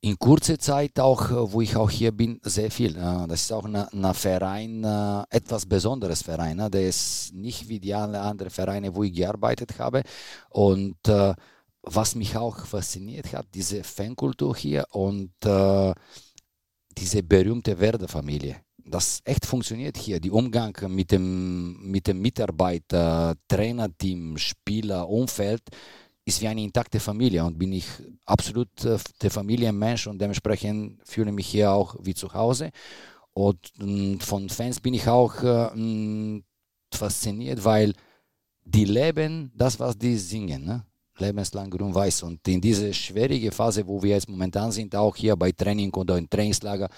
In kurzer Zeit auch, äh, wo ich auch hier bin, sehr viel. Das ist auch ein Verein, äh, etwas besonderes Verein. Der ist nicht wie die anderen Vereine, wo ich gearbeitet habe. Und äh, was mich auch fasziniert hat, diese Fankultur hier und diese berühmte Werder-Familie das echt funktioniert hier. Die Umgang mit dem, mit dem Mitarbeiter, Trainerteam, Spieler, Umfeld ist wie eine intakte Familie und bin ich absolut äh, der Familienmensch und dementsprechend fühle mich hier auch wie zu Hause. Und äh, von Fans bin ich auch äh, fasziniert, weil die leben das, was die singen. Ne? lebenslang grün-weiß. Und in dieser schwierigen Phase, wo wir jetzt momentan sind, auch hier bei Training oder im Trainingslager,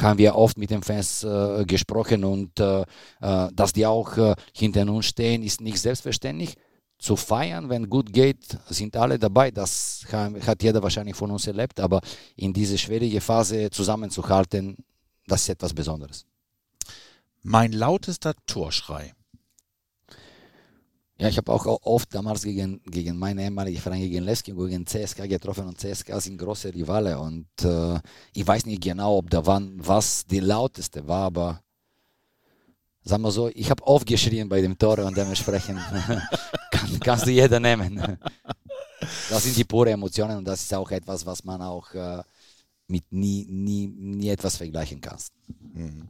haben wir oft mit den Fans äh, gesprochen und äh, äh, dass die auch äh, hinter uns stehen, ist nicht selbstverständlich. Zu feiern, wenn gut geht, sind alle dabei. Das hat jeder wahrscheinlich von uns erlebt, aber in diese schwierige Phase zusammenzuhalten, das ist etwas Besonderes. Mein lautester Torschrei ja, ich habe auch oft damals gegen, gegen meine ehemalige Verein, gegen Levski und gegen CSK getroffen und CSK sind große Rivale und äh, ich weiß nicht genau, ob da wann was die lauteste war, aber sagen wir so, ich habe oft geschrien bei dem Tor und dementsprechend kann, kannst du jeder nehmen. Das sind die pure Emotionen und das ist auch etwas, was man auch äh, mit nie, nie, nie etwas vergleichen kann. Mhm.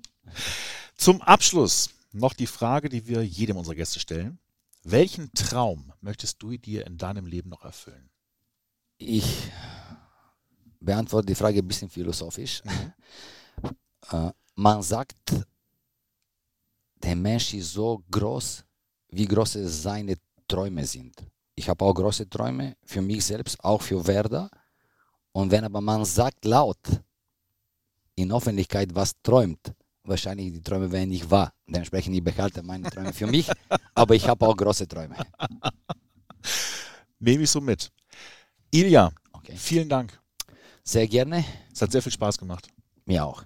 Zum Abschluss noch die Frage, die wir jedem unserer Gäste stellen. Welchen Traum möchtest du dir in deinem Leben noch erfüllen? Ich beantworte die Frage ein bisschen philosophisch. Mhm. Äh, man sagt, der Mensch ist so groß, wie groß seine Träume sind. Ich habe auch große Träume für mich selbst, auch für Werder. Und wenn aber man sagt laut in Öffentlichkeit, was träumt, wahrscheinlich die Träume werden nicht wahr. Dementsprechend, ich behalte meine Träume für mich, aber ich habe auch große Träume. Nehme ich so mit. Ilja, okay. vielen Dank. Sehr gerne. Es hat sehr viel Spaß gemacht. Mir auch.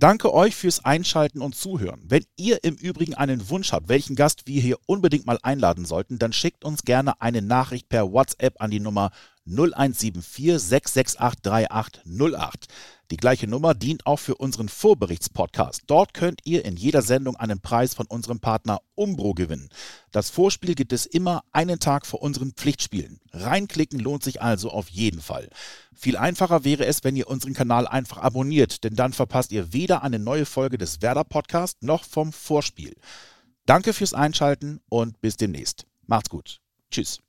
Danke euch fürs Einschalten und Zuhören. Wenn ihr im Übrigen einen Wunsch habt, welchen Gast wir hier unbedingt mal einladen sollten, dann schickt uns gerne eine Nachricht per WhatsApp an die Nummer 0174 668 3808. Die gleiche Nummer dient auch für unseren Vorberichtspodcast. Dort könnt ihr in jeder Sendung einen Preis von unserem Partner Umbro gewinnen. Das Vorspiel gibt es immer einen Tag vor unseren Pflichtspielen. Reinklicken lohnt sich also auf jeden Fall. Viel einfacher wäre es, wenn ihr unseren Kanal einfach abonniert, denn dann verpasst ihr weder eine neue Folge des Werder Podcast noch vom Vorspiel. Danke fürs Einschalten und bis demnächst. Macht's gut. Tschüss.